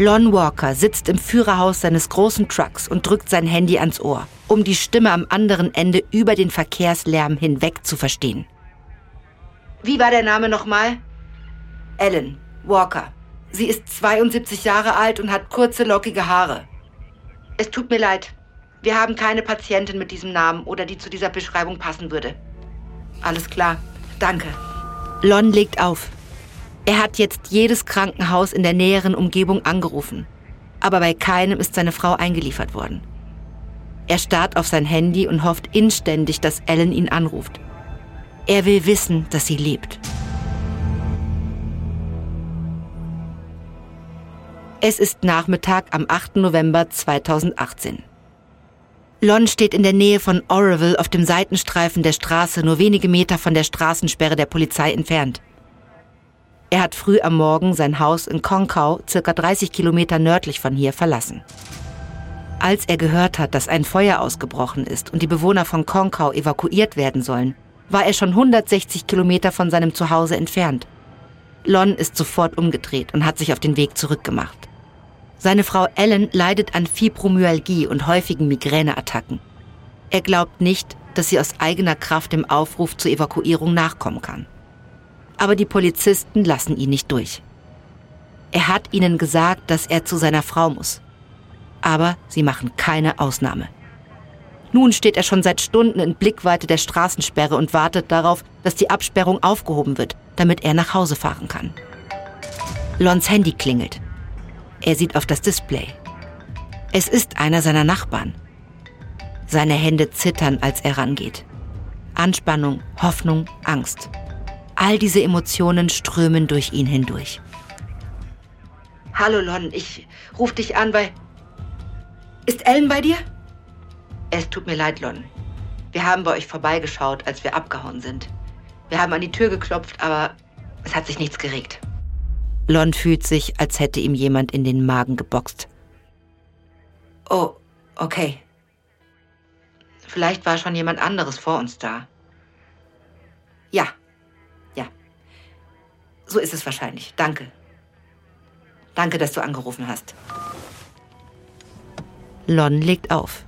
Lon Walker sitzt im Führerhaus seines großen Trucks und drückt sein Handy ans Ohr, um die Stimme am anderen Ende über den Verkehrslärm hinweg zu verstehen. Wie war der Name nochmal? Ellen Walker. Sie ist 72 Jahre alt und hat kurze, lockige Haare. Es tut mir leid. Wir haben keine Patientin mit diesem Namen oder die zu dieser Beschreibung passen würde. Alles klar. Danke. Lon legt auf. Er hat jetzt jedes Krankenhaus in der näheren Umgebung angerufen. Aber bei keinem ist seine Frau eingeliefert worden. Er starrt auf sein Handy und hofft inständig, dass Ellen ihn anruft. Er will wissen, dass sie lebt. Es ist Nachmittag am 8. November 2018. Lon steht in der Nähe von Oroville auf dem Seitenstreifen der Straße, nur wenige Meter von der Straßensperre der Polizei entfernt. Er hat früh am Morgen sein Haus in Konkau, circa 30 Kilometer nördlich von hier, verlassen. Als er gehört hat, dass ein Feuer ausgebrochen ist und die Bewohner von Konkau evakuiert werden sollen, war er schon 160 Kilometer von seinem Zuhause entfernt. Lon ist sofort umgedreht und hat sich auf den Weg zurückgemacht. Seine Frau Ellen leidet an Fibromyalgie und häufigen Migräneattacken. Er glaubt nicht, dass sie aus eigener Kraft dem Aufruf zur Evakuierung nachkommen kann. Aber die Polizisten lassen ihn nicht durch. Er hat ihnen gesagt, dass er zu seiner Frau muss. Aber sie machen keine Ausnahme. Nun steht er schon seit Stunden in Blickweite der Straßensperre und wartet darauf, dass die Absperrung aufgehoben wird, damit er nach Hause fahren kann. Lons Handy klingelt. Er sieht auf das Display. Es ist einer seiner Nachbarn. Seine Hände zittern, als er rangeht. Anspannung, Hoffnung, Angst. All diese Emotionen strömen durch ihn hindurch. Hallo Lon, ich ruf dich an, weil... Ist Ellen bei dir? Es tut mir leid, Lon. Wir haben bei euch vorbeigeschaut, als wir abgehauen sind. Wir haben an die Tür geklopft, aber es hat sich nichts geregt. Lon fühlt sich, als hätte ihm jemand in den Magen geboxt. Oh, okay. Vielleicht war schon jemand anderes vor uns da. Ja, ja. So ist es wahrscheinlich. Danke. Danke, dass du angerufen hast. Lon legt auf.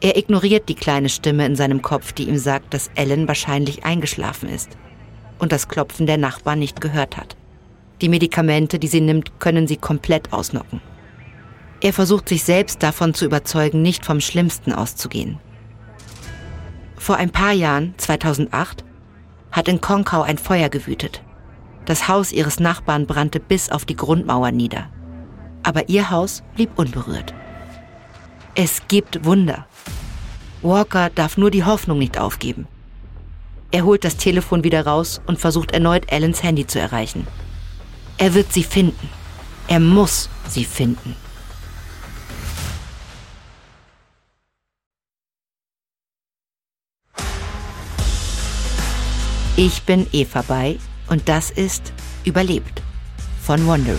Er ignoriert die kleine Stimme in seinem Kopf, die ihm sagt, dass Ellen wahrscheinlich eingeschlafen ist und das Klopfen der Nachbarn nicht gehört hat. Die Medikamente, die sie nimmt, können sie komplett ausnocken. Er versucht sich selbst davon zu überzeugen, nicht vom Schlimmsten auszugehen. Vor ein paar Jahren, 2008, hat in Konkau ein Feuer gewütet. Das Haus ihres Nachbarn brannte bis auf die Grundmauer nieder. Aber ihr Haus blieb unberührt. Es gibt Wunder. Walker darf nur die Hoffnung nicht aufgeben. Er holt das Telefon wieder raus und versucht erneut Ellens Handy zu erreichen. Er wird sie finden. Er muss sie finden. Ich bin Eva Bay und das ist Überlebt von Wondery.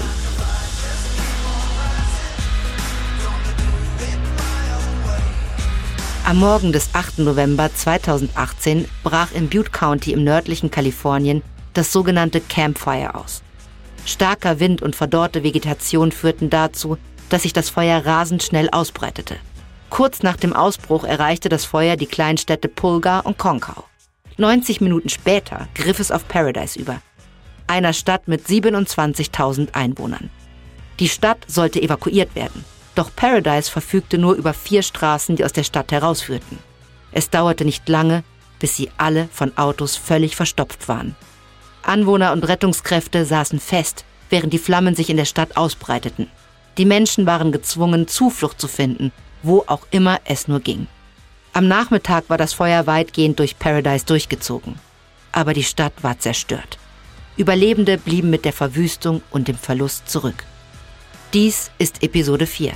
Am Morgen des 8. November 2018 brach im Butte County im nördlichen Kalifornien das sogenannte Campfire aus. Starker Wind und verdorrte Vegetation führten dazu, dass sich das Feuer rasend schnell ausbreitete. Kurz nach dem Ausbruch erreichte das Feuer die Kleinstädte Pulga und Konkau. 90 Minuten später griff es auf Paradise über, einer Stadt mit 27.000 Einwohnern. Die Stadt sollte evakuiert werden, doch Paradise verfügte nur über vier Straßen, die aus der Stadt herausführten. Es dauerte nicht lange, bis sie alle von Autos völlig verstopft waren. Anwohner und Rettungskräfte saßen fest, während die Flammen sich in der Stadt ausbreiteten. Die Menschen waren gezwungen, Zuflucht zu finden, wo auch immer es nur ging. Am Nachmittag war das Feuer weitgehend durch Paradise durchgezogen. Aber die Stadt war zerstört. Überlebende blieben mit der Verwüstung und dem Verlust zurück. Dies ist Episode 4.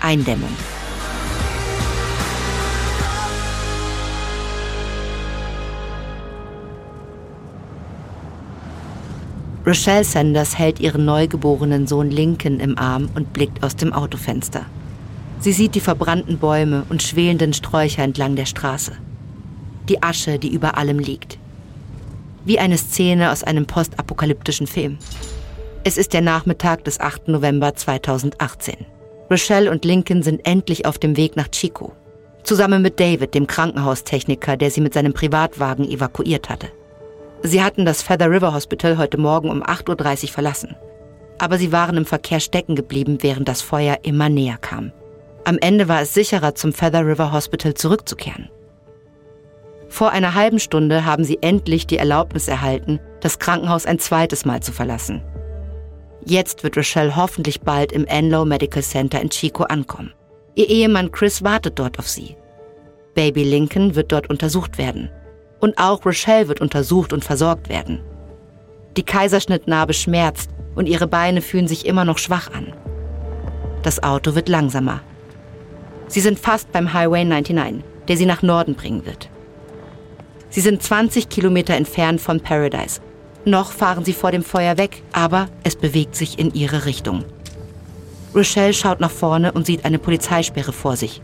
Eindämmung. Rochelle Sanders hält ihren neugeborenen Sohn Lincoln im Arm und blickt aus dem Autofenster. Sie sieht die verbrannten Bäume und schwelenden Sträucher entlang der Straße. Die Asche, die über allem liegt. Wie eine Szene aus einem postapokalyptischen Film. Es ist der Nachmittag des 8. November 2018. Rochelle und Lincoln sind endlich auf dem Weg nach Chico. Zusammen mit David, dem Krankenhaustechniker, der sie mit seinem Privatwagen evakuiert hatte. Sie hatten das Feather River Hospital heute Morgen um 8.30 Uhr verlassen. Aber sie waren im Verkehr stecken geblieben, während das Feuer immer näher kam. Am Ende war es sicherer, zum Feather River Hospital zurückzukehren. Vor einer halben Stunde haben sie endlich die Erlaubnis erhalten, das Krankenhaus ein zweites Mal zu verlassen. Jetzt wird Rochelle hoffentlich bald im Enlow Medical Center in Chico ankommen. Ihr Ehemann Chris wartet dort auf sie. Baby Lincoln wird dort untersucht werden. Und auch Rochelle wird untersucht und versorgt werden. Die Kaiserschnittnarbe schmerzt und ihre Beine fühlen sich immer noch schwach an. Das Auto wird langsamer. Sie sind fast beim Highway 99, der sie nach Norden bringen wird. Sie sind 20 Kilometer entfernt von Paradise noch fahren sie vor dem Feuer weg, aber es bewegt sich in ihre Richtung. Rochelle schaut nach vorne und sieht eine Polizeisperre vor sich.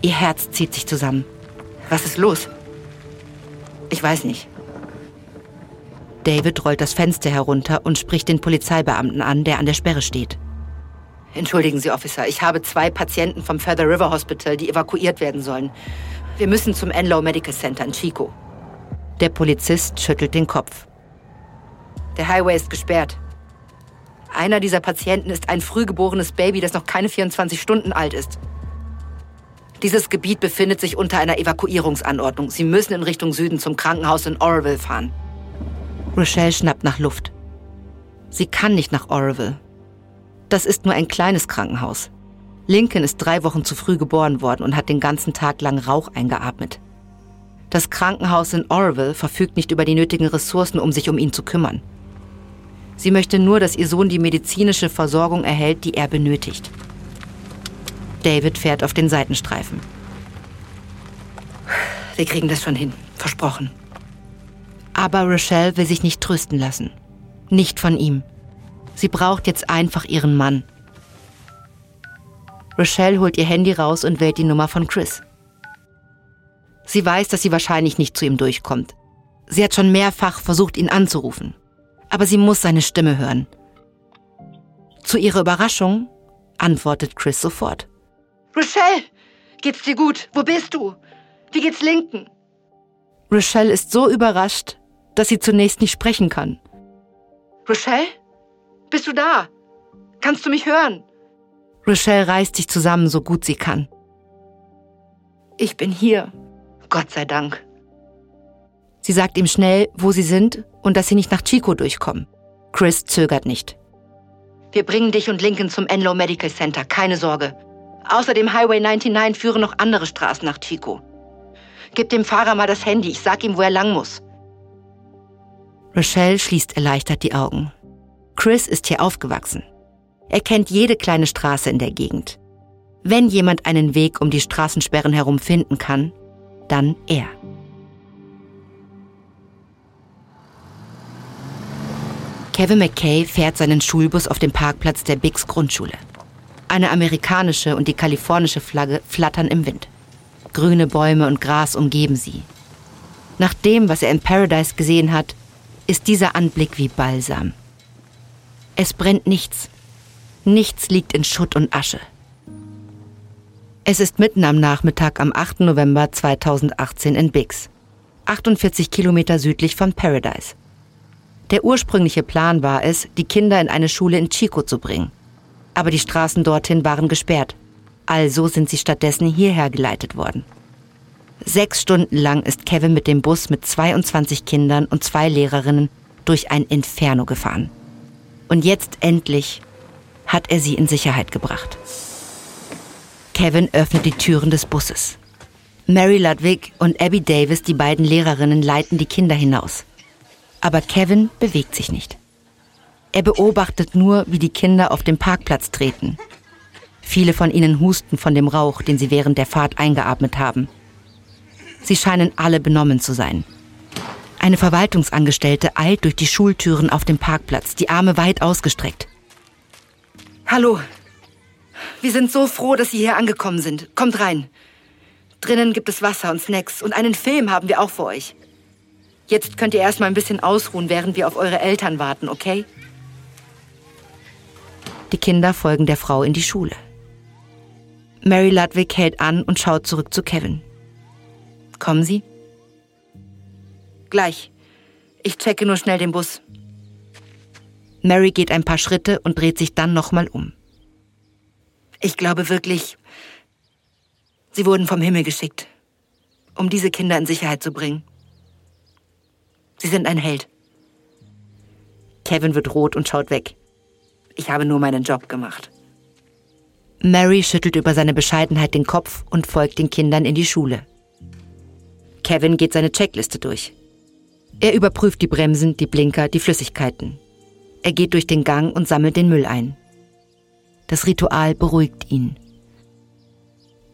Ihr Herz zieht sich zusammen. Was ist los? Ich weiß nicht. David rollt das Fenster herunter und spricht den Polizeibeamten an, der an der Sperre steht. Entschuldigen Sie, Officer, ich habe zwei Patienten vom Feather River Hospital, die evakuiert werden sollen. Wir müssen zum Enlow Medical Center in Chico. Der Polizist schüttelt den Kopf. Der Highway ist gesperrt. Einer dieser Patienten ist ein frühgeborenes Baby, das noch keine 24 Stunden alt ist. Dieses Gebiet befindet sich unter einer Evakuierungsanordnung. Sie müssen in Richtung Süden zum Krankenhaus in Oroville fahren. Rochelle schnappt nach Luft. Sie kann nicht nach Oroville. Das ist nur ein kleines Krankenhaus. Lincoln ist drei Wochen zu früh geboren worden und hat den ganzen Tag lang Rauch eingeatmet. Das Krankenhaus in Oroville verfügt nicht über die nötigen Ressourcen, um sich um ihn zu kümmern. Sie möchte nur, dass ihr Sohn die medizinische Versorgung erhält, die er benötigt. David fährt auf den Seitenstreifen. Wir kriegen das schon hin, versprochen. Aber Rochelle will sich nicht trösten lassen. Nicht von ihm. Sie braucht jetzt einfach ihren Mann. Rochelle holt ihr Handy raus und wählt die Nummer von Chris. Sie weiß, dass sie wahrscheinlich nicht zu ihm durchkommt. Sie hat schon mehrfach versucht, ihn anzurufen aber sie muss seine Stimme hören. Zu ihrer Überraschung antwortet Chris sofort. Rochelle, geht's dir gut? Wo bist du? Wie geht's Linken? Rochelle ist so überrascht, dass sie zunächst nicht sprechen kann. Rochelle? Bist du da? Kannst du mich hören? Rochelle reißt sich zusammen, so gut sie kann. Ich bin hier. Gott sei Dank. Sie sagt ihm schnell, wo sie sind und dass sie nicht nach Chico durchkommen. Chris zögert nicht. Wir bringen dich und Lincoln zum Enlow Medical Center, keine Sorge. Außer dem Highway 99 führen noch andere Straßen nach Chico. Gib dem Fahrer mal das Handy, ich sag ihm, wo er lang muss. Rochelle schließt erleichtert die Augen. Chris ist hier aufgewachsen. Er kennt jede kleine Straße in der Gegend. Wenn jemand einen Weg um die Straßensperren herum finden kann, dann er. Kevin McKay fährt seinen Schulbus auf dem Parkplatz der Biggs Grundschule. Eine amerikanische und die kalifornische Flagge flattern im Wind. Grüne Bäume und Gras umgeben sie. Nach dem, was er in Paradise gesehen hat, ist dieser Anblick wie Balsam. Es brennt nichts. Nichts liegt in Schutt und Asche. Es ist mitten am Nachmittag am 8. November 2018 in Biggs, 48 Kilometer südlich von Paradise. Der ursprüngliche Plan war es, die Kinder in eine Schule in Chico zu bringen. Aber die Straßen dorthin waren gesperrt. Also sind sie stattdessen hierher geleitet worden. Sechs Stunden lang ist Kevin mit dem Bus mit 22 Kindern und zwei Lehrerinnen durch ein Inferno gefahren. Und jetzt endlich hat er sie in Sicherheit gebracht. Kevin öffnet die Türen des Busses. Mary Ludwig und Abby Davis, die beiden Lehrerinnen, leiten die Kinder hinaus. Aber Kevin bewegt sich nicht. Er beobachtet nur, wie die Kinder auf dem Parkplatz treten. Viele von ihnen husten von dem Rauch, den sie während der Fahrt eingeatmet haben. Sie scheinen alle benommen zu sein. Eine Verwaltungsangestellte eilt durch die Schultüren auf dem Parkplatz, die Arme weit ausgestreckt. Hallo. Wir sind so froh, dass Sie hier angekommen sind. Kommt rein. Drinnen gibt es Wasser und Snacks und einen Film haben wir auch für euch. Jetzt könnt ihr erstmal ein bisschen ausruhen, während wir auf eure Eltern warten, okay? Die Kinder folgen der Frau in die Schule. Mary Ludwig hält an und schaut zurück zu Kevin. Kommen Sie? Gleich. Ich checke nur schnell den Bus. Mary geht ein paar Schritte und dreht sich dann nochmal um. Ich glaube wirklich, sie wurden vom Himmel geschickt, um diese Kinder in Sicherheit zu bringen. Sie sind ein Held. Kevin wird rot und schaut weg. Ich habe nur meinen Job gemacht. Mary schüttelt über seine Bescheidenheit den Kopf und folgt den Kindern in die Schule. Kevin geht seine Checkliste durch. Er überprüft die Bremsen, die Blinker, die Flüssigkeiten. Er geht durch den Gang und sammelt den Müll ein. Das Ritual beruhigt ihn.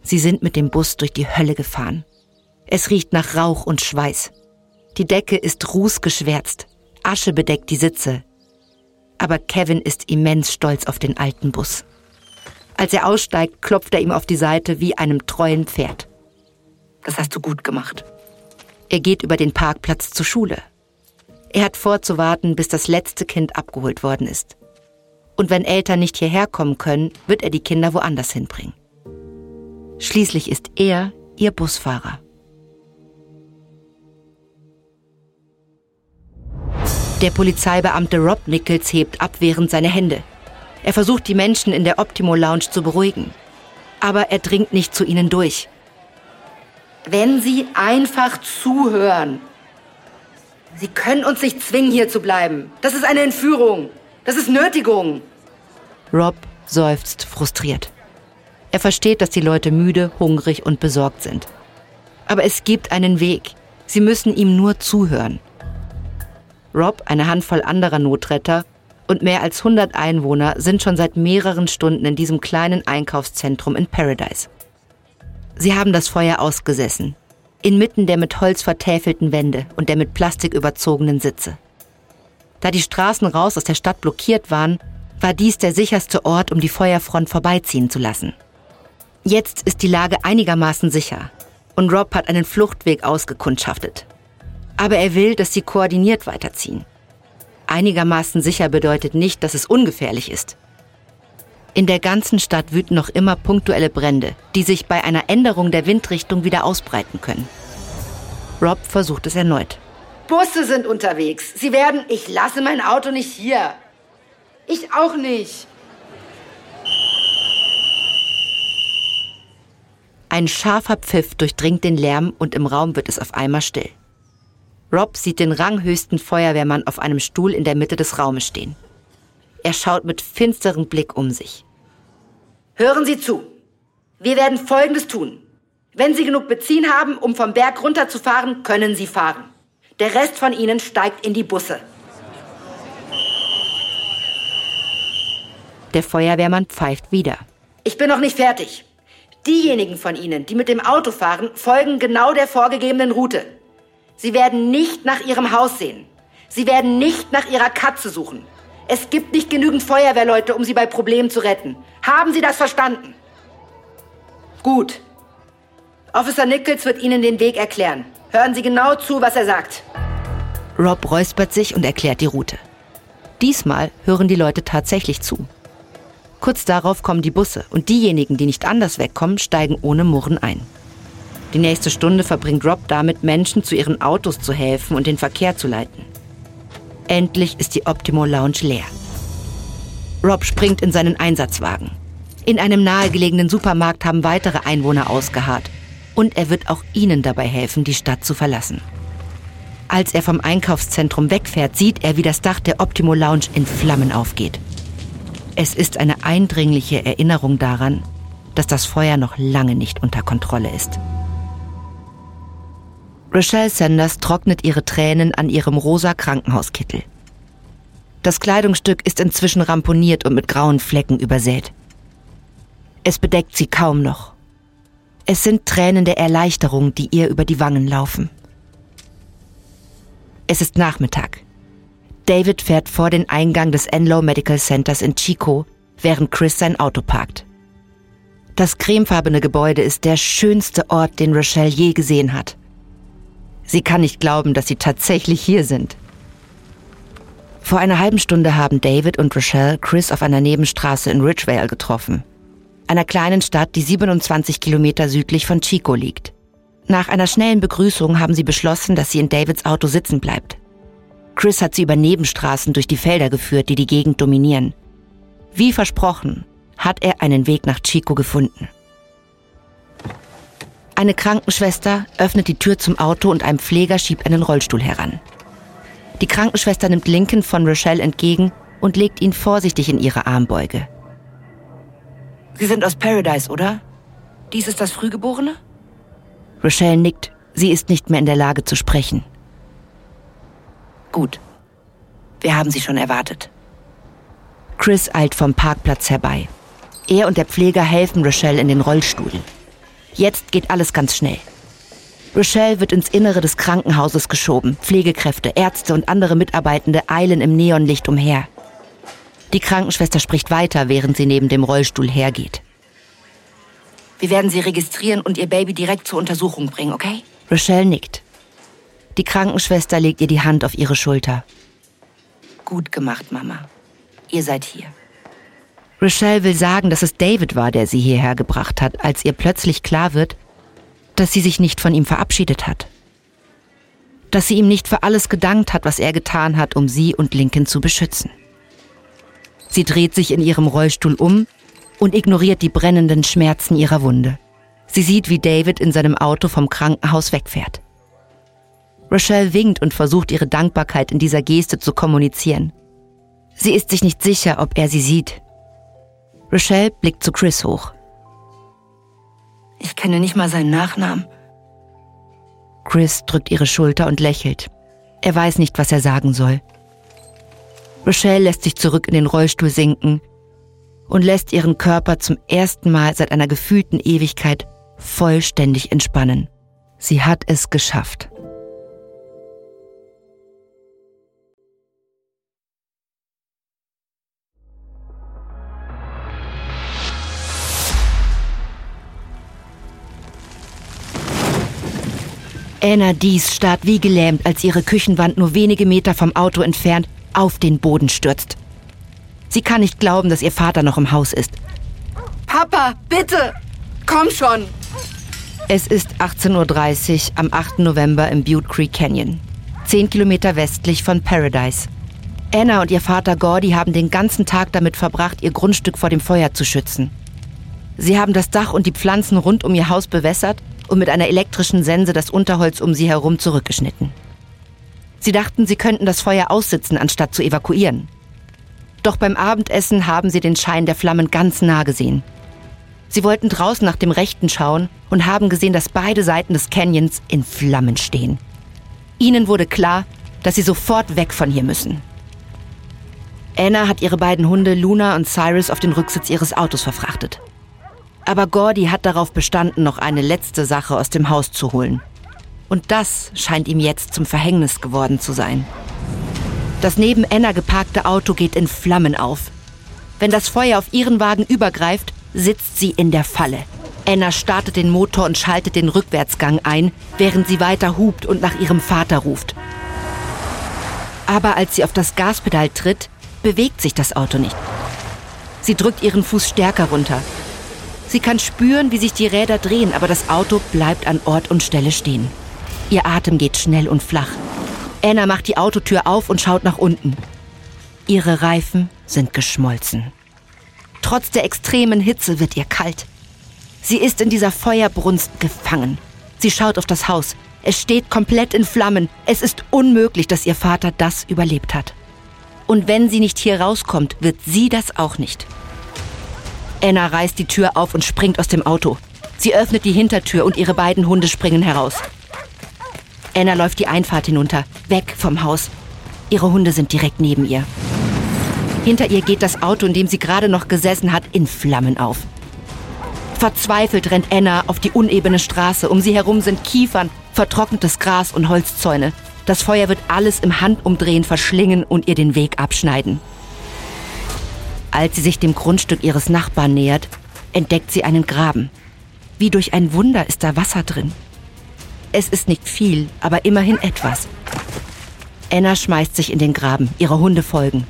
Sie sind mit dem Bus durch die Hölle gefahren. Es riecht nach Rauch und Schweiß. Die Decke ist rußgeschwärzt. Asche bedeckt die Sitze. Aber Kevin ist immens stolz auf den alten Bus. Als er aussteigt, klopft er ihm auf die Seite wie einem treuen Pferd. Das hast du gut gemacht. Er geht über den Parkplatz zur Schule. Er hat vor zu warten, bis das letzte Kind abgeholt worden ist. Und wenn Eltern nicht hierher kommen können, wird er die Kinder woanders hinbringen. Schließlich ist er ihr Busfahrer. Der Polizeibeamte Rob Nichols hebt abwehrend seine Hände. Er versucht, die Menschen in der Optimo Lounge zu beruhigen. Aber er dringt nicht zu ihnen durch. Wenn Sie einfach zuhören. Sie können uns nicht zwingen, hier zu bleiben. Das ist eine Entführung. Das ist Nötigung. Rob seufzt frustriert. Er versteht, dass die Leute müde, hungrig und besorgt sind. Aber es gibt einen Weg. Sie müssen ihm nur zuhören. Rob, eine Handvoll anderer Notretter und mehr als 100 Einwohner sind schon seit mehreren Stunden in diesem kleinen Einkaufszentrum in Paradise. Sie haben das Feuer ausgesessen, inmitten der mit Holz vertäfelten Wände und der mit Plastik überzogenen Sitze. Da die Straßen raus aus der Stadt blockiert waren, war dies der sicherste Ort, um die Feuerfront vorbeiziehen zu lassen. Jetzt ist die Lage einigermaßen sicher und Rob hat einen Fluchtweg ausgekundschaftet. Aber er will, dass sie koordiniert weiterziehen. Einigermaßen sicher bedeutet nicht, dass es ungefährlich ist. In der ganzen Stadt wüten noch immer punktuelle Brände, die sich bei einer Änderung der Windrichtung wieder ausbreiten können. Rob versucht es erneut. Busse sind unterwegs. Sie werden. Ich lasse mein Auto nicht hier. Ich auch nicht. Ein scharfer Pfiff durchdringt den Lärm und im Raum wird es auf einmal still. Rob sieht den ranghöchsten Feuerwehrmann auf einem Stuhl in der Mitte des Raumes stehen. Er schaut mit finsterem Blick um sich. Hören Sie zu. Wir werden Folgendes tun. Wenn Sie genug Benzin haben, um vom Berg runterzufahren, können Sie fahren. Der Rest von Ihnen steigt in die Busse. Der Feuerwehrmann pfeift wieder. Ich bin noch nicht fertig. Diejenigen von Ihnen, die mit dem Auto fahren, folgen genau der vorgegebenen Route. Sie werden nicht nach Ihrem Haus sehen. Sie werden nicht nach Ihrer Katze suchen. Es gibt nicht genügend Feuerwehrleute, um Sie bei Problemen zu retten. Haben Sie das verstanden? Gut. Officer Nichols wird Ihnen den Weg erklären. Hören Sie genau zu, was er sagt. Rob räuspert sich und erklärt die Route. Diesmal hören die Leute tatsächlich zu. Kurz darauf kommen die Busse und diejenigen, die nicht anders wegkommen, steigen ohne Murren ein. Die nächste Stunde verbringt Rob damit, Menschen zu ihren Autos zu helfen und den Verkehr zu leiten. Endlich ist die Optimo Lounge leer. Rob springt in seinen Einsatzwagen. In einem nahegelegenen Supermarkt haben weitere Einwohner ausgeharrt. Und er wird auch ihnen dabei helfen, die Stadt zu verlassen. Als er vom Einkaufszentrum wegfährt, sieht er, wie das Dach der Optimo Lounge in Flammen aufgeht. Es ist eine eindringliche Erinnerung daran, dass das Feuer noch lange nicht unter Kontrolle ist. Rochelle Sanders trocknet ihre Tränen an ihrem rosa Krankenhauskittel. Das Kleidungsstück ist inzwischen ramponiert und mit grauen Flecken übersät. Es bedeckt sie kaum noch. Es sind Tränen der Erleichterung, die ihr über die Wangen laufen. Es ist Nachmittag. David fährt vor den Eingang des Enlow Medical Centers in Chico, während Chris sein Auto parkt. Das cremefarbene Gebäude ist der schönste Ort, den Rochelle je gesehen hat. Sie kann nicht glauben, dass sie tatsächlich hier sind. Vor einer halben Stunde haben David und Rochelle Chris auf einer Nebenstraße in Ridgevale getroffen. Einer kleinen Stadt, die 27 Kilometer südlich von Chico liegt. Nach einer schnellen Begrüßung haben sie beschlossen, dass sie in Davids Auto sitzen bleibt. Chris hat sie über Nebenstraßen durch die Felder geführt, die die Gegend dominieren. Wie versprochen, hat er einen Weg nach Chico gefunden. Eine Krankenschwester öffnet die Tür zum Auto und ein Pfleger schiebt einen Rollstuhl heran. Die Krankenschwester nimmt Lincoln von Rochelle entgegen und legt ihn vorsichtig in ihre Armbeuge. Sie sind aus Paradise, oder? Dies ist das Frühgeborene? Rochelle nickt. Sie ist nicht mehr in der Lage zu sprechen. Gut. Wir haben Sie schon erwartet. Chris eilt vom Parkplatz herbei. Er und der Pfleger helfen Rochelle in den Rollstuhl. Jetzt geht alles ganz schnell. Rochelle wird ins Innere des Krankenhauses geschoben. Pflegekräfte, Ärzte und andere Mitarbeitende eilen im Neonlicht umher. Die Krankenschwester spricht weiter, während sie neben dem Rollstuhl hergeht. Wir werden sie registrieren und ihr Baby direkt zur Untersuchung bringen, okay? Rochelle nickt. Die Krankenschwester legt ihr die Hand auf ihre Schulter. Gut gemacht, Mama. Ihr seid hier. Rochelle will sagen, dass es David war, der sie hierher gebracht hat, als ihr plötzlich klar wird, dass sie sich nicht von ihm verabschiedet hat. Dass sie ihm nicht für alles gedankt hat, was er getan hat, um sie und Lincoln zu beschützen. Sie dreht sich in ihrem Rollstuhl um und ignoriert die brennenden Schmerzen ihrer Wunde. Sie sieht, wie David in seinem Auto vom Krankenhaus wegfährt. Rochelle winkt und versucht ihre Dankbarkeit in dieser Geste zu kommunizieren. Sie ist sich nicht sicher, ob er sie sieht. Rochelle blickt zu Chris hoch. Ich kenne nicht mal seinen Nachnamen. Chris drückt ihre Schulter und lächelt. Er weiß nicht, was er sagen soll. Rochelle lässt sich zurück in den Rollstuhl sinken und lässt ihren Körper zum ersten Mal seit einer gefühlten Ewigkeit vollständig entspannen. Sie hat es geschafft. Anna Dies starrt wie gelähmt, als ihre Küchenwand nur wenige Meter vom Auto entfernt auf den Boden stürzt. Sie kann nicht glauben, dass ihr Vater noch im Haus ist. Papa, bitte! Komm schon! Es ist 18.30 Uhr am 8. November im Butte Creek Canyon, zehn Kilometer westlich von Paradise. Anna und ihr Vater Gordy haben den ganzen Tag damit verbracht, ihr Grundstück vor dem Feuer zu schützen. Sie haben das Dach und die Pflanzen rund um ihr Haus bewässert und mit einer elektrischen Sense das Unterholz um sie herum zurückgeschnitten. Sie dachten, sie könnten das Feuer aussitzen, anstatt zu evakuieren. Doch beim Abendessen haben sie den Schein der Flammen ganz nah gesehen. Sie wollten draußen nach dem Rechten schauen und haben gesehen, dass beide Seiten des Canyons in Flammen stehen. Ihnen wurde klar, dass sie sofort weg von hier müssen. Anna hat ihre beiden Hunde Luna und Cyrus auf den Rücksitz ihres Autos verfrachtet. Aber Gordy hat darauf bestanden, noch eine letzte Sache aus dem Haus zu holen. Und das scheint ihm jetzt zum Verhängnis geworden zu sein. Das neben Anna geparkte Auto geht in Flammen auf. Wenn das Feuer auf ihren Wagen übergreift, sitzt sie in der Falle. Anna startet den Motor und schaltet den Rückwärtsgang ein, während sie weiter hupt und nach ihrem Vater ruft. Aber als sie auf das Gaspedal tritt, bewegt sich das Auto nicht. Sie drückt ihren Fuß stärker runter. Sie kann spüren, wie sich die Räder drehen, aber das Auto bleibt an Ort und Stelle stehen. Ihr Atem geht schnell und flach. Anna macht die Autotür auf und schaut nach unten. Ihre Reifen sind geschmolzen. Trotz der extremen Hitze wird ihr kalt. Sie ist in dieser Feuerbrunst gefangen. Sie schaut auf das Haus. Es steht komplett in Flammen. Es ist unmöglich, dass ihr Vater das überlebt hat. Und wenn sie nicht hier rauskommt, wird sie das auch nicht. Anna reißt die Tür auf und springt aus dem Auto. Sie öffnet die Hintertür und ihre beiden Hunde springen heraus. Anna läuft die Einfahrt hinunter, weg vom Haus. Ihre Hunde sind direkt neben ihr. Hinter ihr geht das Auto, in dem sie gerade noch gesessen hat, in Flammen auf. Verzweifelt rennt Anna auf die unebene Straße. Um sie herum sind Kiefern, vertrocknetes Gras und Holzzäune. Das Feuer wird alles im Handumdrehen verschlingen und ihr den Weg abschneiden. Als sie sich dem Grundstück ihres Nachbarn nähert, entdeckt sie einen Graben. Wie durch ein Wunder ist da Wasser drin. Es ist nicht viel, aber immerhin etwas. Anna schmeißt sich in den Graben, ihre Hunde folgen.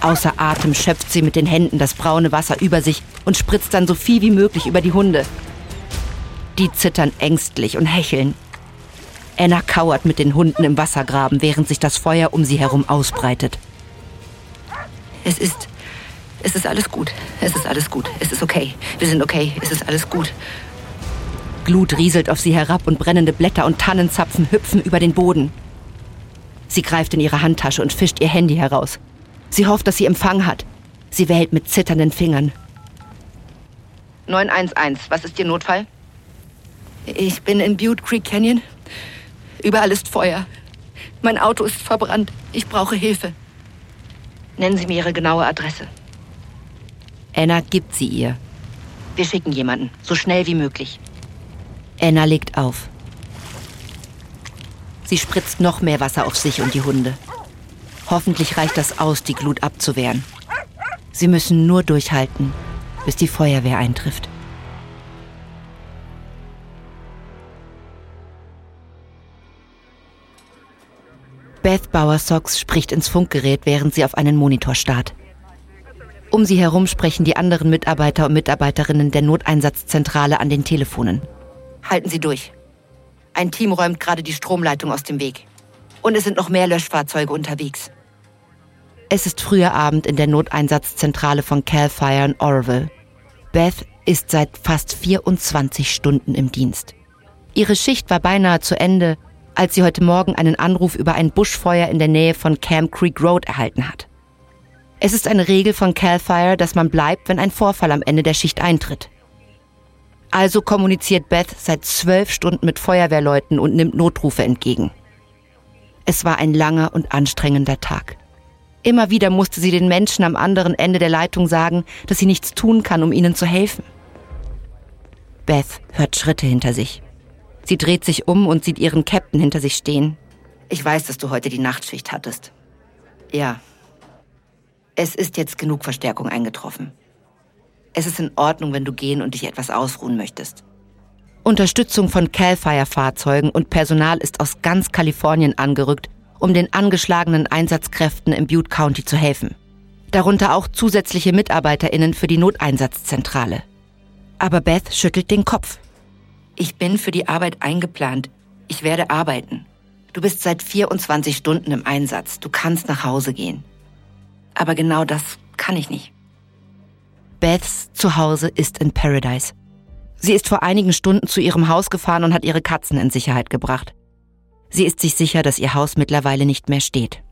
Außer Atem schöpft sie mit den Händen das braune Wasser über sich und spritzt dann so viel wie möglich über die Hunde. Die zittern ängstlich und hecheln. Anna kauert mit den Hunden im Wassergraben, während sich das Feuer um sie herum ausbreitet. Es ist. Es ist alles gut. Es ist alles gut. Es ist okay. Wir sind okay. Es ist alles gut. Glut rieselt auf sie herab und brennende Blätter und Tannenzapfen hüpfen über den Boden. Sie greift in ihre Handtasche und fischt ihr Handy heraus. Sie hofft, dass sie Empfang hat. Sie wählt mit zitternden Fingern. 911, was ist Ihr Notfall? Ich bin in Butte Creek Canyon. Überall ist Feuer. Mein Auto ist verbrannt. Ich brauche Hilfe. Nennen Sie mir Ihre genaue Adresse. Anna gibt sie ihr. Wir schicken jemanden, so schnell wie möglich. Anna legt auf. Sie spritzt noch mehr Wasser auf sich und die Hunde. Hoffentlich reicht das aus, die Glut abzuwehren. Sie müssen nur durchhalten, bis die Feuerwehr eintrifft. Beth Bowersox spricht ins Funkgerät, während sie auf einen Monitor starrt. Um sie herum sprechen die anderen Mitarbeiter und Mitarbeiterinnen der Noteinsatzzentrale an den Telefonen. Halten Sie durch. Ein Team räumt gerade die Stromleitung aus dem Weg. Und es sind noch mehr Löschfahrzeuge unterwegs. Es ist früher Abend in der Noteinsatzzentrale von Cal Fire in Orville. Beth ist seit fast 24 Stunden im Dienst. Ihre Schicht war beinahe zu Ende, als sie heute Morgen einen Anruf über ein Buschfeuer in der Nähe von Camp Creek Road erhalten hat. Es ist eine Regel von Cal Fire, dass man bleibt, wenn ein Vorfall am Ende der Schicht eintritt. Also kommuniziert Beth seit zwölf Stunden mit Feuerwehrleuten und nimmt Notrufe entgegen. Es war ein langer und anstrengender Tag. Immer wieder musste sie den Menschen am anderen Ende der Leitung sagen, dass sie nichts tun kann, um ihnen zu helfen. Beth hört Schritte hinter sich. Sie dreht sich um und sieht ihren Captain hinter sich stehen. Ich weiß, dass du heute die Nachtschicht hattest. Ja. Es ist jetzt genug Verstärkung eingetroffen. Es ist in Ordnung, wenn du gehen und dich etwas ausruhen möchtest. Unterstützung von Cal-Fire-Fahrzeugen und Personal ist aus ganz Kalifornien angerückt, um den angeschlagenen Einsatzkräften im Butte County zu helfen. Darunter auch zusätzliche MitarbeiterInnen für die Noteinsatzzentrale. Aber Beth schüttelt den Kopf. Ich bin für die Arbeit eingeplant. Ich werde arbeiten. Du bist seit 24 Stunden im Einsatz. Du kannst nach Hause gehen. Aber genau das kann ich nicht. Beths Zuhause ist in Paradise. Sie ist vor einigen Stunden zu ihrem Haus gefahren und hat ihre Katzen in Sicherheit gebracht. Sie ist sich sicher, dass ihr Haus mittlerweile nicht mehr steht.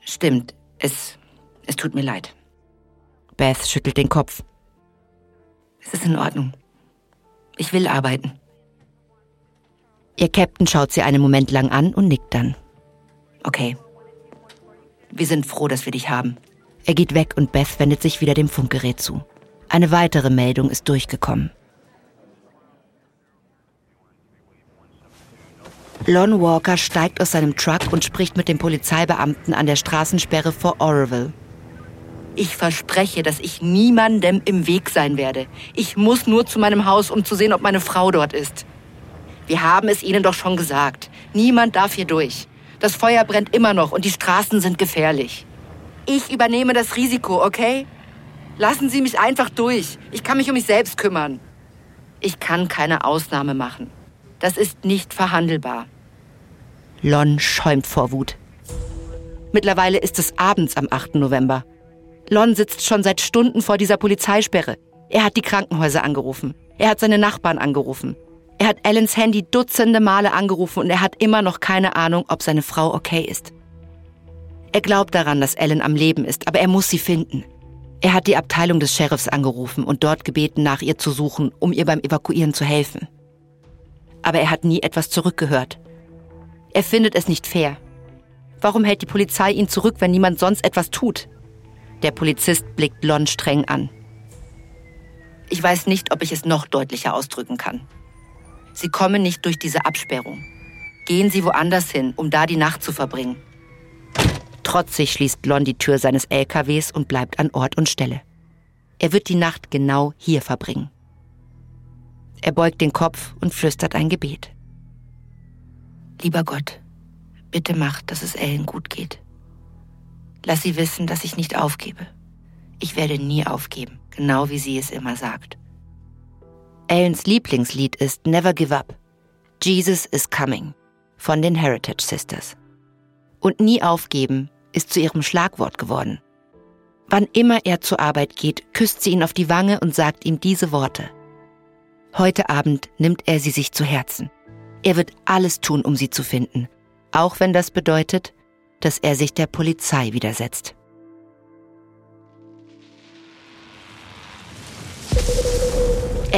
Stimmt, es, es tut mir leid. Beth schüttelt den Kopf. Es ist in Ordnung. Ich will arbeiten. Ihr Captain schaut sie einen Moment lang an und nickt dann. Okay. Wir sind froh, dass wir dich haben. Er geht weg und Beth wendet sich wieder dem Funkgerät zu. Eine weitere Meldung ist durchgekommen. Lon Walker steigt aus seinem Truck und spricht mit dem Polizeibeamten an der Straßensperre vor Oroville. Ich verspreche, dass ich niemandem im Weg sein werde. Ich muss nur zu meinem Haus, um zu sehen, ob meine Frau dort ist. Wir haben es Ihnen doch schon gesagt. Niemand darf hier durch. Das Feuer brennt immer noch und die Straßen sind gefährlich. Ich übernehme das Risiko, okay? Lassen Sie mich einfach durch. Ich kann mich um mich selbst kümmern. Ich kann keine Ausnahme machen. Das ist nicht verhandelbar. Lon schäumt vor Wut. Mittlerweile ist es abends am 8. November. Lon sitzt schon seit Stunden vor dieser Polizeisperre. Er hat die Krankenhäuser angerufen. Er hat seine Nachbarn angerufen. Er hat Ellens Handy dutzende Male angerufen und er hat immer noch keine Ahnung, ob seine Frau okay ist. Er glaubt daran, dass Ellen am Leben ist, aber er muss sie finden. Er hat die Abteilung des Sheriffs angerufen und dort gebeten, nach ihr zu suchen, um ihr beim Evakuieren zu helfen. Aber er hat nie etwas zurückgehört. Er findet es nicht fair. Warum hält die Polizei ihn zurück, wenn niemand sonst etwas tut? Der Polizist blickt Lon streng an. Ich weiß nicht, ob ich es noch deutlicher ausdrücken kann. Sie kommen nicht durch diese Absperrung. Gehen Sie woanders hin, um da die Nacht zu verbringen. Trotzig schließt Lon die Tür seines LKWs und bleibt an Ort und Stelle. Er wird die Nacht genau hier verbringen. Er beugt den Kopf und flüstert ein Gebet. Lieber Gott, Bitte mach, dass es Ellen gut geht. Lass sie wissen, dass ich nicht aufgebe. Ich werde nie aufgeben, genau wie sie es immer sagt. Ellens Lieblingslied ist Never Give Up. Jesus is Coming von den Heritage Sisters. Und nie aufgeben ist zu ihrem Schlagwort geworden. Wann immer er zur Arbeit geht, küsst sie ihn auf die Wange und sagt ihm diese Worte. Heute Abend nimmt er sie sich zu Herzen. Er wird alles tun, um sie zu finden, auch wenn das bedeutet, dass er sich der Polizei widersetzt.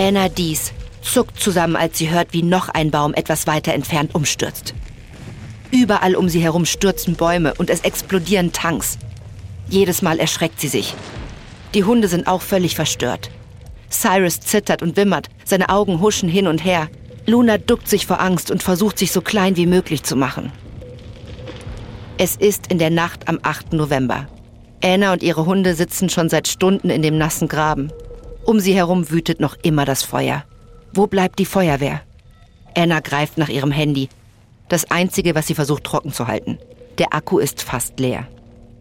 Anna Dies zuckt zusammen, als sie hört, wie noch ein Baum etwas weiter entfernt umstürzt. Überall um sie herum stürzen Bäume und es explodieren Tanks. Jedes Mal erschreckt sie sich. Die Hunde sind auch völlig verstört. Cyrus zittert und wimmert, seine Augen huschen hin und her. Luna duckt sich vor Angst und versucht sich so klein wie möglich zu machen. Es ist in der Nacht am 8. November. Anna und ihre Hunde sitzen schon seit Stunden in dem nassen Graben. Um sie herum wütet noch immer das Feuer. Wo bleibt die Feuerwehr? Anna greift nach ihrem Handy. Das einzige, was sie versucht trocken zu halten. Der Akku ist fast leer.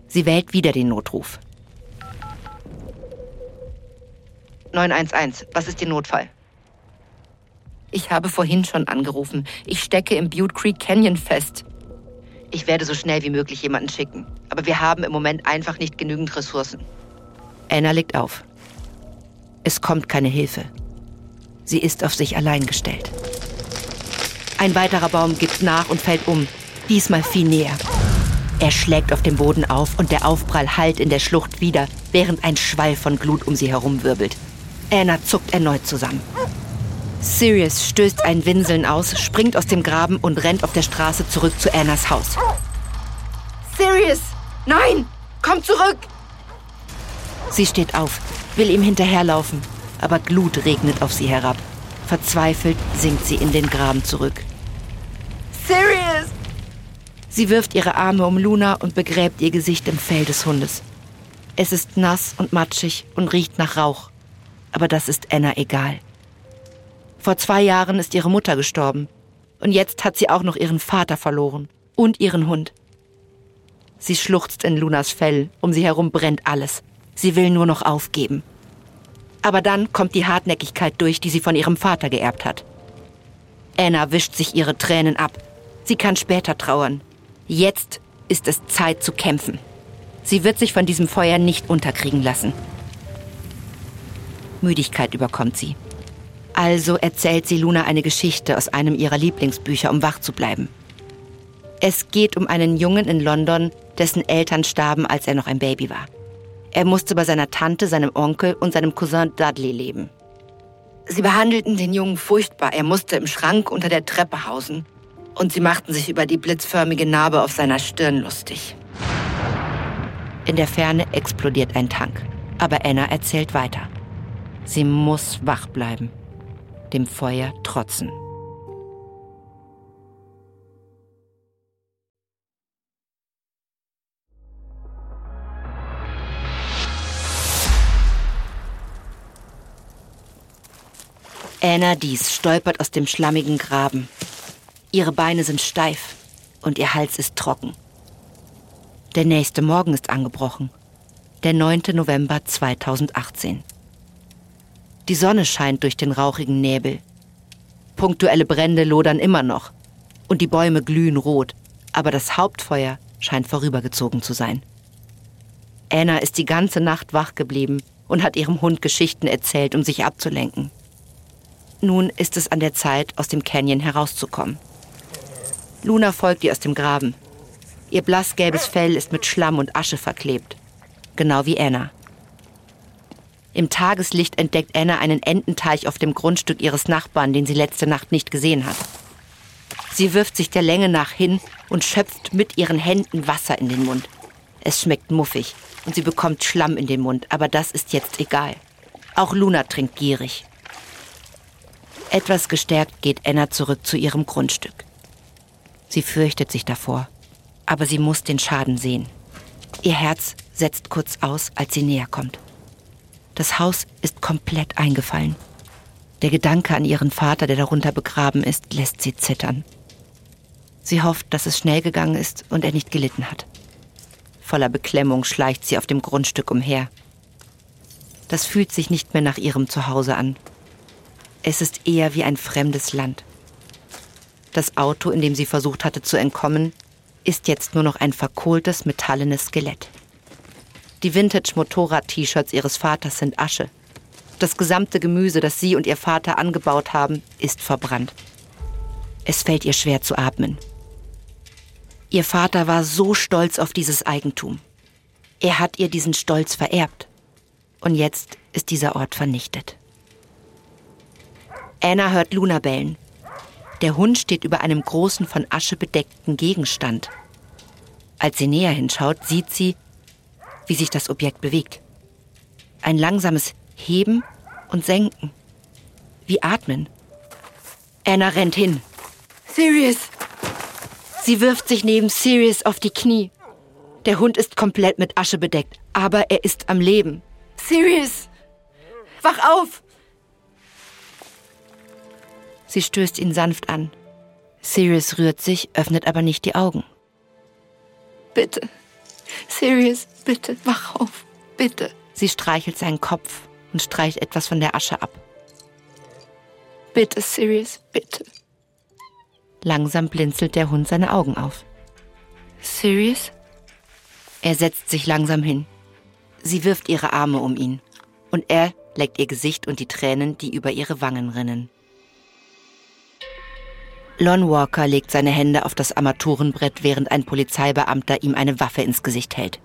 Sie wählt wieder den Notruf. 911, was ist Ihr Notfall? Ich habe vorhin schon angerufen. Ich stecke im Butte Creek Canyon fest. Ich werde so schnell wie möglich jemanden schicken. Aber wir haben im Moment einfach nicht genügend Ressourcen. Anna legt auf. Es kommt keine Hilfe. Sie ist auf sich allein gestellt. Ein weiterer Baum gibt nach und fällt um, diesmal viel näher. Er schlägt auf dem Boden auf und der Aufprall hallt in der Schlucht wieder, während ein Schwall von Glut um sie herum wirbelt. Anna zuckt erneut zusammen. Sirius stößt ein Winseln aus, springt aus dem Graben und rennt auf der Straße zurück zu Annas Haus. Sirius! Nein! Komm zurück! Sie steht auf, will ihm hinterherlaufen, aber Glut regnet auf sie herab. Verzweifelt sinkt sie in den Graben zurück. Sirius! Sie wirft ihre Arme um Luna und begräbt ihr Gesicht im Fell des Hundes. Es ist nass und matschig und riecht nach Rauch. Aber das ist Anna egal. Vor zwei Jahren ist ihre Mutter gestorben. Und jetzt hat sie auch noch ihren Vater verloren. Und ihren Hund. Sie schluchzt in Lunas Fell. Um sie herum brennt alles. Sie will nur noch aufgeben. Aber dann kommt die Hartnäckigkeit durch, die sie von ihrem Vater geerbt hat. Anna wischt sich ihre Tränen ab. Sie kann später trauern. Jetzt ist es Zeit zu kämpfen. Sie wird sich von diesem Feuer nicht unterkriegen lassen. Müdigkeit überkommt sie. Also erzählt sie Luna eine Geschichte aus einem ihrer Lieblingsbücher, um wach zu bleiben. Es geht um einen Jungen in London, dessen Eltern starben, als er noch ein Baby war. Er musste bei seiner Tante, seinem Onkel und seinem Cousin Dudley leben. Sie behandelten den Jungen furchtbar. Er musste im Schrank unter der Treppe hausen. Und sie machten sich über die blitzförmige Narbe auf seiner Stirn lustig. In der Ferne explodiert ein Tank. Aber Anna erzählt weiter. Sie muss wach bleiben dem Feuer trotzen. Anna Dies stolpert aus dem schlammigen Graben. Ihre Beine sind steif und ihr Hals ist trocken. Der nächste Morgen ist angebrochen. Der 9. November 2018. Die Sonne scheint durch den rauchigen Nebel. Punktuelle Brände lodern immer noch. Und die Bäume glühen rot. Aber das Hauptfeuer scheint vorübergezogen zu sein. Anna ist die ganze Nacht wach geblieben und hat ihrem Hund Geschichten erzählt, um sich abzulenken. Nun ist es an der Zeit, aus dem Canyon herauszukommen. Luna folgt ihr aus dem Graben. Ihr blassgelbes Fell ist mit Schlamm und Asche verklebt. Genau wie Anna. Im Tageslicht entdeckt Anna einen Ententeich auf dem Grundstück ihres Nachbarn, den sie letzte Nacht nicht gesehen hat. Sie wirft sich der Länge nach hin und schöpft mit ihren Händen Wasser in den Mund. Es schmeckt muffig und sie bekommt Schlamm in den Mund, aber das ist jetzt egal. Auch Luna trinkt gierig. Etwas gestärkt geht Anna zurück zu ihrem Grundstück. Sie fürchtet sich davor, aber sie muss den Schaden sehen. Ihr Herz setzt kurz aus, als sie näher kommt. Das Haus ist komplett eingefallen. Der Gedanke an ihren Vater, der darunter begraben ist, lässt sie zittern. Sie hofft, dass es schnell gegangen ist und er nicht gelitten hat. Voller Beklemmung schleicht sie auf dem Grundstück umher. Das fühlt sich nicht mehr nach ihrem Zuhause an. Es ist eher wie ein fremdes Land. Das Auto, in dem sie versucht hatte zu entkommen, ist jetzt nur noch ein verkohltes metallenes Skelett. Die Vintage-Motorrad-T-Shirts ihres Vaters sind Asche. Das gesamte Gemüse, das sie und ihr Vater angebaut haben, ist verbrannt. Es fällt ihr schwer zu atmen. Ihr Vater war so stolz auf dieses Eigentum. Er hat ihr diesen Stolz vererbt. Und jetzt ist dieser Ort vernichtet. Anna hört Luna bellen. Der Hund steht über einem großen von Asche bedeckten Gegenstand. Als sie näher hinschaut, sieht sie, wie sich das Objekt bewegt. Ein langsames Heben und Senken. Wie Atmen. Anna rennt hin. Sirius! Sie wirft sich neben Sirius auf die Knie. Der Hund ist komplett mit Asche bedeckt, aber er ist am Leben. Sirius! Wach auf! Sie stößt ihn sanft an. Sirius rührt sich, öffnet aber nicht die Augen. Bitte. Sirius, bitte, wach auf. Bitte. Sie streichelt seinen Kopf und streicht etwas von der Asche ab. Bitte, Sirius, bitte. Langsam blinzelt der Hund seine Augen auf. Sirius? Er setzt sich langsam hin. Sie wirft ihre Arme um ihn und er leckt ihr Gesicht und die Tränen, die über ihre Wangen rinnen. Lon Walker legt seine Hände auf das Armaturenbrett, während ein Polizeibeamter ihm eine Waffe ins Gesicht hält.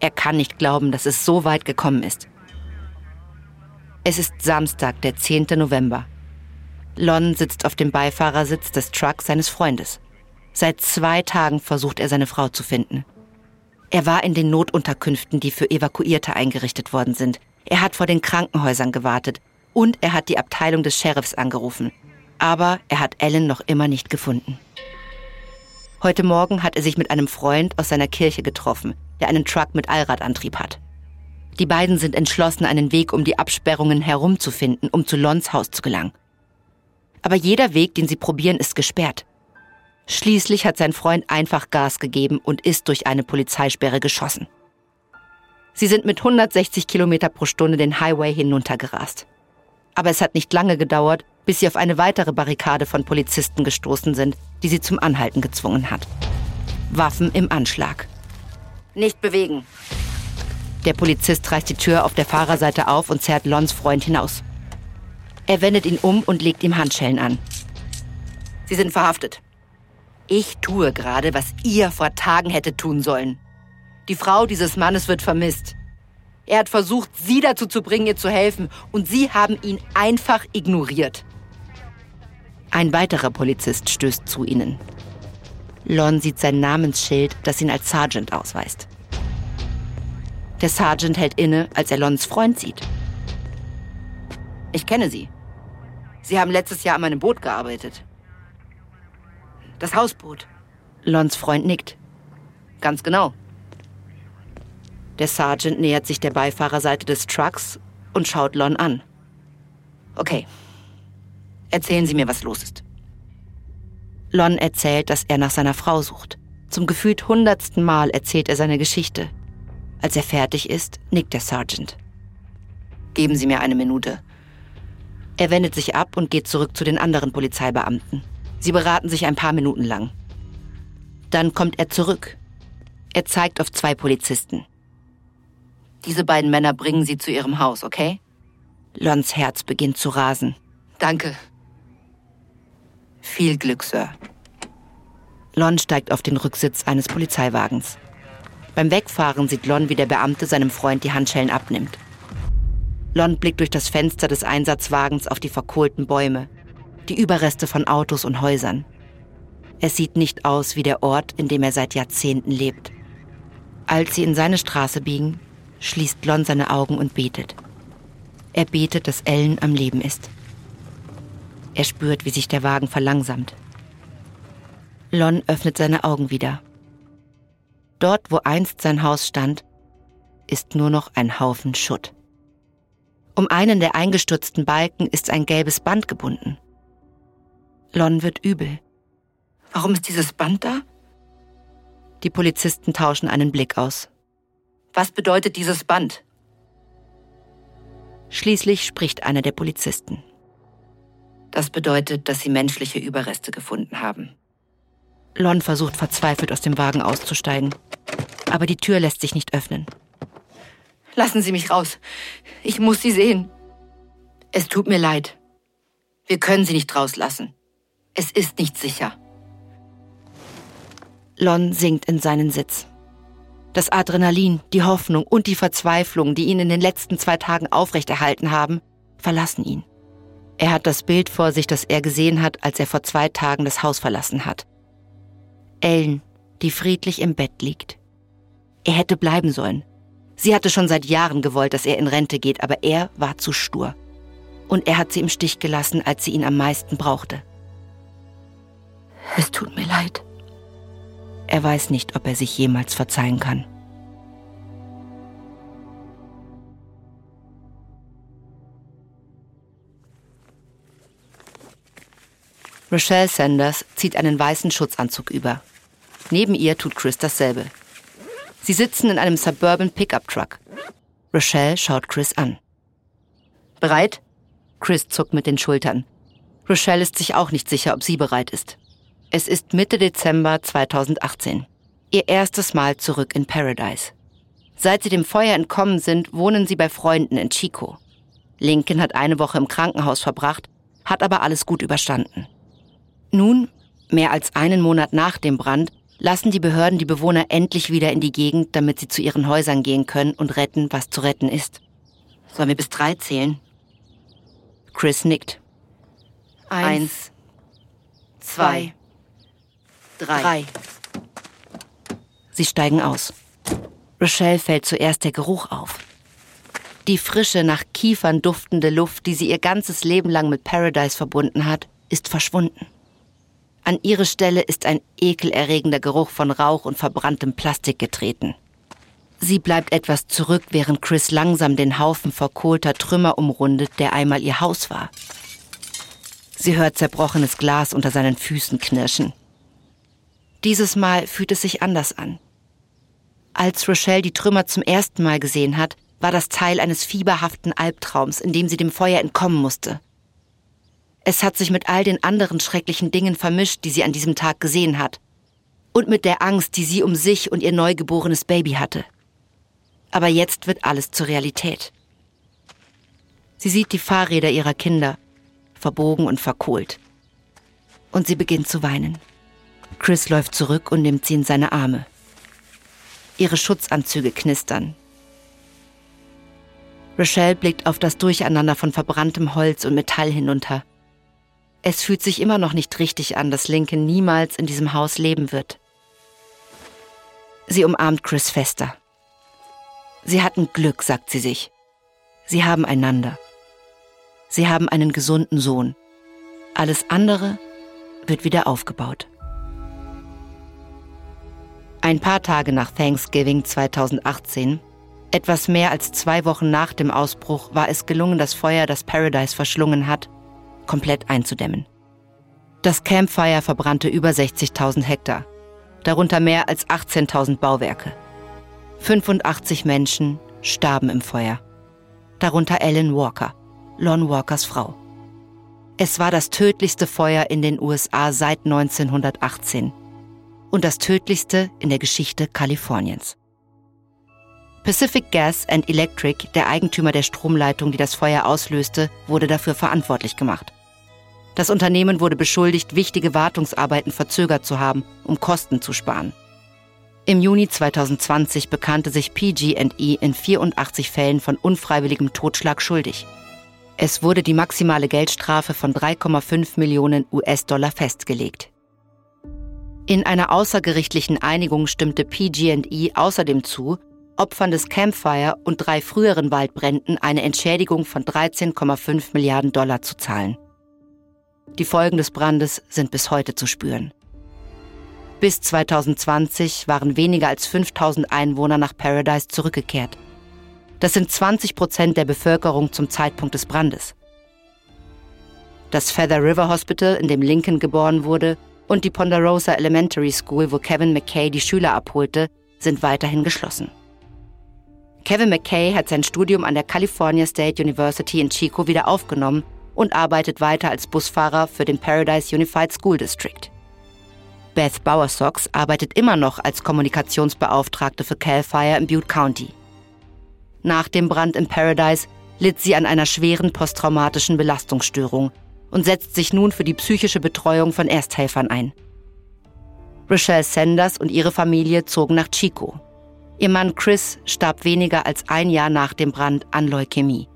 Er kann nicht glauben, dass es so weit gekommen ist. Es ist Samstag, der 10. November. Lon sitzt auf dem Beifahrersitz des Trucks seines Freundes. Seit zwei Tagen versucht er seine Frau zu finden. Er war in den Notunterkünften, die für Evakuierte eingerichtet worden sind. Er hat vor den Krankenhäusern gewartet und er hat die Abteilung des Sheriffs angerufen. Aber er hat Ellen noch immer nicht gefunden. Heute Morgen hat er sich mit einem Freund aus seiner Kirche getroffen, der einen Truck mit Allradantrieb hat. Die beiden sind entschlossen, einen Weg um die Absperrungen herumzufinden, um zu Lons Haus zu gelangen aber jeder Weg, den sie probieren, ist gesperrt. Schließlich hat sein Freund einfach Gas gegeben und ist durch eine Polizeisperre geschossen. Sie sind mit 160 Kilometer pro Stunde den Highway hinuntergerast. Aber es hat nicht lange gedauert, bis sie auf eine weitere Barrikade von Polizisten gestoßen sind, die sie zum Anhalten gezwungen hat. Waffen im Anschlag. Nicht bewegen. Der Polizist reißt die Tür auf der Fahrerseite auf und zerrt Lons Freund hinaus. Er wendet ihn um und legt ihm Handschellen an. Sie sind verhaftet. Ich tue gerade, was ihr vor Tagen hättet tun sollen. Die Frau dieses Mannes wird vermisst. Er hat versucht, sie dazu zu bringen, ihr zu helfen, und sie haben ihn einfach ignoriert. Ein weiterer Polizist stößt zu ihnen. Lon sieht sein Namensschild, das ihn als Sergeant ausweist. Der Sergeant hält inne, als er Lons Freund sieht. Ich kenne sie. Sie haben letztes Jahr an meinem Boot gearbeitet. Das Hausboot. Lons Freund nickt. Ganz genau. Der Sergeant nähert sich der Beifahrerseite des Trucks und schaut Lon an. Okay. Erzählen Sie mir, was los ist. Lon erzählt, dass er nach seiner Frau sucht. Zum gefühlt hundertsten Mal erzählt er seine Geschichte. Als er fertig ist, nickt der Sergeant. Geben Sie mir eine Minute. Er wendet sich ab und geht zurück zu den anderen Polizeibeamten. Sie beraten sich ein paar Minuten lang. Dann kommt er zurück. Er zeigt auf zwei Polizisten. Diese beiden Männer bringen Sie zu Ihrem Haus, okay? Lons Herz beginnt zu rasen. Danke. Viel Glück, Sir. Lon steigt auf den Rücksitz eines Polizeiwagens. Beim Wegfahren sieht Lon, wie der Beamte seinem Freund die Handschellen abnimmt. Lon blickt durch das Fenster des Einsatzwagens auf die verkohlten Bäume, die Überreste von Autos und Häusern. Es sieht nicht aus wie der Ort, in dem er seit Jahrzehnten lebt. Als sie in seine Straße biegen, schließt Lon seine Augen und betet. Er betet, dass Ellen am Leben ist. Er spürt, wie sich der Wagen verlangsamt. Lon öffnet seine Augen wieder. Dort, wo einst sein Haus stand, ist nur noch ein Haufen Schutt. Um einen der eingestürzten Balken ist ein gelbes Band gebunden. Lon wird übel. Warum ist dieses Band da? Die Polizisten tauschen einen Blick aus. Was bedeutet dieses Band? Schließlich spricht einer der Polizisten. Das bedeutet, dass sie menschliche Überreste gefunden haben. Lon versucht verzweifelt aus dem Wagen auszusteigen. Aber die Tür lässt sich nicht öffnen. Lassen Sie mich raus. Ich muss Sie sehen. Es tut mir leid. Wir können Sie nicht rauslassen. Es ist nicht sicher. Lon sinkt in seinen Sitz. Das Adrenalin, die Hoffnung und die Verzweiflung, die ihn in den letzten zwei Tagen aufrechterhalten haben, verlassen ihn. Er hat das Bild vor sich, das er gesehen hat, als er vor zwei Tagen das Haus verlassen hat. Ellen, die friedlich im Bett liegt. Er hätte bleiben sollen. Sie hatte schon seit Jahren gewollt, dass er in Rente geht, aber er war zu stur. Und er hat sie im Stich gelassen, als sie ihn am meisten brauchte. Es tut mir leid. Er weiß nicht, ob er sich jemals verzeihen kann. Rochelle Sanders zieht einen weißen Schutzanzug über. Neben ihr tut Chris dasselbe. Sie sitzen in einem Suburban Pickup Truck. Rochelle schaut Chris an. Bereit? Chris zuckt mit den Schultern. Rochelle ist sich auch nicht sicher, ob sie bereit ist. Es ist Mitte Dezember 2018. Ihr erstes Mal zurück in Paradise. Seit sie dem Feuer entkommen sind, wohnen sie bei Freunden in Chico. Lincoln hat eine Woche im Krankenhaus verbracht, hat aber alles gut überstanden. Nun, mehr als einen Monat nach dem Brand, lassen die Behörden die Bewohner endlich wieder in die Gegend, damit sie zu ihren Häusern gehen können und retten, was zu retten ist. Sollen wir bis drei zählen? Chris nickt. Eins, zwei, drei. drei. Sie steigen aus. Rochelle fällt zuerst der Geruch auf. Die frische, nach Kiefern duftende Luft, die sie ihr ganzes Leben lang mit Paradise verbunden hat, ist verschwunden. An ihre Stelle ist ein ekelerregender Geruch von Rauch und verbranntem Plastik getreten. Sie bleibt etwas zurück, während Chris langsam den Haufen verkohlter Trümmer umrundet, der einmal ihr Haus war. Sie hört zerbrochenes Glas unter seinen Füßen knirschen. Dieses Mal fühlt es sich anders an. Als Rochelle die Trümmer zum ersten Mal gesehen hat, war das Teil eines fieberhaften Albtraums, in dem sie dem Feuer entkommen musste. Es hat sich mit all den anderen schrecklichen Dingen vermischt, die sie an diesem Tag gesehen hat. Und mit der Angst, die sie um sich und ihr neugeborenes Baby hatte. Aber jetzt wird alles zur Realität. Sie sieht die Fahrräder ihrer Kinder, verbogen und verkohlt. Und sie beginnt zu weinen. Chris läuft zurück und nimmt sie in seine Arme. Ihre Schutzanzüge knistern. Rochelle blickt auf das Durcheinander von verbranntem Holz und Metall hinunter. Es fühlt sich immer noch nicht richtig an, dass Lincoln niemals in diesem Haus leben wird. Sie umarmt Chris fester. Sie hatten Glück, sagt sie sich. Sie haben einander. Sie haben einen gesunden Sohn. Alles andere wird wieder aufgebaut. Ein paar Tage nach Thanksgiving 2018, etwas mehr als zwei Wochen nach dem Ausbruch, war es gelungen, das Feuer, das Paradise verschlungen hat, komplett einzudämmen. Das Campfire verbrannte über 60.000 Hektar, darunter mehr als 18.000 Bauwerke. 85 Menschen starben im Feuer, darunter Ellen Walker, Lon Walkers Frau. Es war das tödlichste Feuer in den USA seit 1918 und das tödlichste in der Geschichte Kaliforniens. Pacific Gas and Electric, der Eigentümer der Stromleitung, die das Feuer auslöste, wurde dafür verantwortlich gemacht. Das Unternehmen wurde beschuldigt, wichtige Wartungsarbeiten verzögert zu haben, um Kosten zu sparen. Im Juni 2020 bekannte sich PG&E in 84 Fällen von unfreiwilligem Totschlag schuldig. Es wurde die maximale Geldstrafe von 3,5 Millionen US-Dollar festgelegt. In einer außergerichtlichen Einigung stimmte PG&E außerdem zu, Opfern des Campfire und drei früheren Waldbränden eine Entschädigung von 13,5 Milliarden Dollar zu zahlen. Die Folgen des Brandes sind bis heute zu spüren. Bis 2020 waren weniger als 5000 Einwohner nach Paradise zurückgekehrt. Das sind 20 Prozent der Bevölkerung zum Zeitpunkt des Brandes. Das Feather River Hospital, in dem Lincoln geboren wurde, und die Ponderosa Elementary School, wo Kevin McKay die Schüler abholte, sind weiterhin geschlossen. Kevin McKay hat sein Studium an der California State University in Chico wieder aufgenommen und arbeitet weiter als Busfahrer für den Paradise Unified School District. Beth Bowersox arbeitet immer noch als Kommunikationsbeauftragte für Cal Fire im Butte County. Nach dem Brand im Paradise litt sie an einer schweren posttraumatischen Belastungsstörung und setzt sich nun für die psychische Betreuung von Ersthelfern ein. Rochelle Sanders und ihre Familie zogen nach Chico. Ihr Mann Chris starb weniger als ein Jahr nach dem Brand an Leukämie.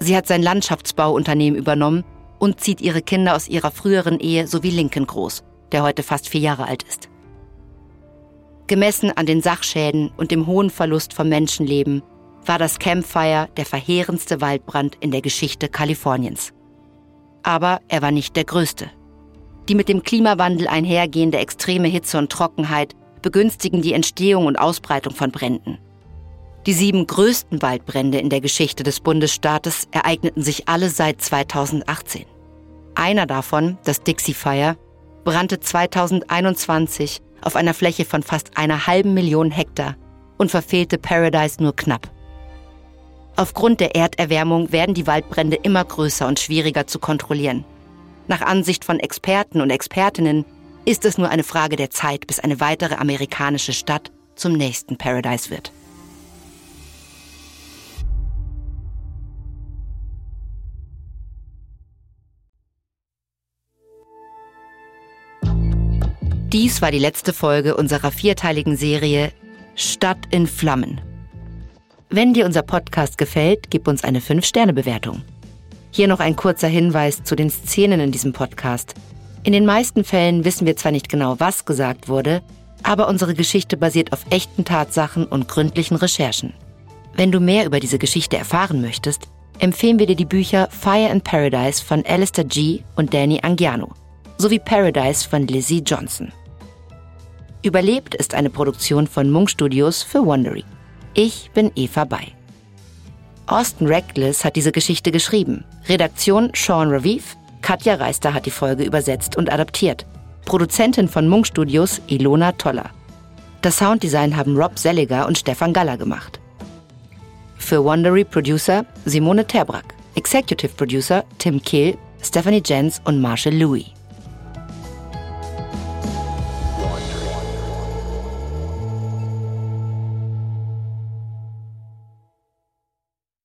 Sie hat sein Landschaftsbauunternehmen übernommen und zieht ihre Kinder aus ihrer früheren Ehe sowie Lincoln groß, der heute fast vier Jahre alt ist. Gemessen an den Sachschäden und dem hohen Verlust von Menschenleben war das Campfire der verheerendste Waldbrand in der Geschichte Kaliforniens. Aber er war nicht der größte. Die mit dem Klimawandel einhergehende extreme Hitze und Trockenheit begünstigen die Entstehung und Ausbreitung von Bränden. Die sieben größten Waldbrände in der Geschichte des Bundesstaates ereigneten sich alle seit 2018. Einer davon, das Dixie Fire, brannte 2021 auf einer Fläche von fast einer halben Million Hektar und verfehlte Paradise nur knapp. Aufgrund der Erderwärmung werden die Waldbrände immer größer und schwieriger zu kontrollieren. Nach Ansicht von Experten und Expertinnen ist es nur eine Frage der Zeit, bis eine weitere amerikanische Stadt zum nächsten Paradise wird. Dies war die letzte Folge unserer vierteiligen Serie Stadt in Flammen. Wenn dir unser Podcast gefällt, gib uns eine 5-Sterne-Bewertung. Hier noch ein kurzer Hinweis zu den Szenen in diesem Podcast. In den meisten Fällen wissen wir zwar nicht genau, was gesagt wurde, aber unsere Geschichte basiert auf echten Tatsachen und gründlichen Recherchen. Wenn du mehr über diese Geschichte erfahren möchtest, empfehlen wir dir die Bücher Fire in Paradise von Alistair G. und Danny Angiano sowie Paradise von Lizzie Johnson. Überlebt ist eine Produktion von Munk Studios für Wondery. Ich bin Eva Bay. Austin Reckless hat diese Geschichte geschrieben. Redaktion Sean Raviv. Katja Reister hat die Folge übersetzt und adaptiert. Produzentin von Munk Studios Ilona Toller. Das Sounddesign haben Rob Selliger und Stefan Galler gemacht. Für Wondery Producer Simone Terbrack. Executive Producer Tim Kehl, Stephanie Jens und Marshall Louis.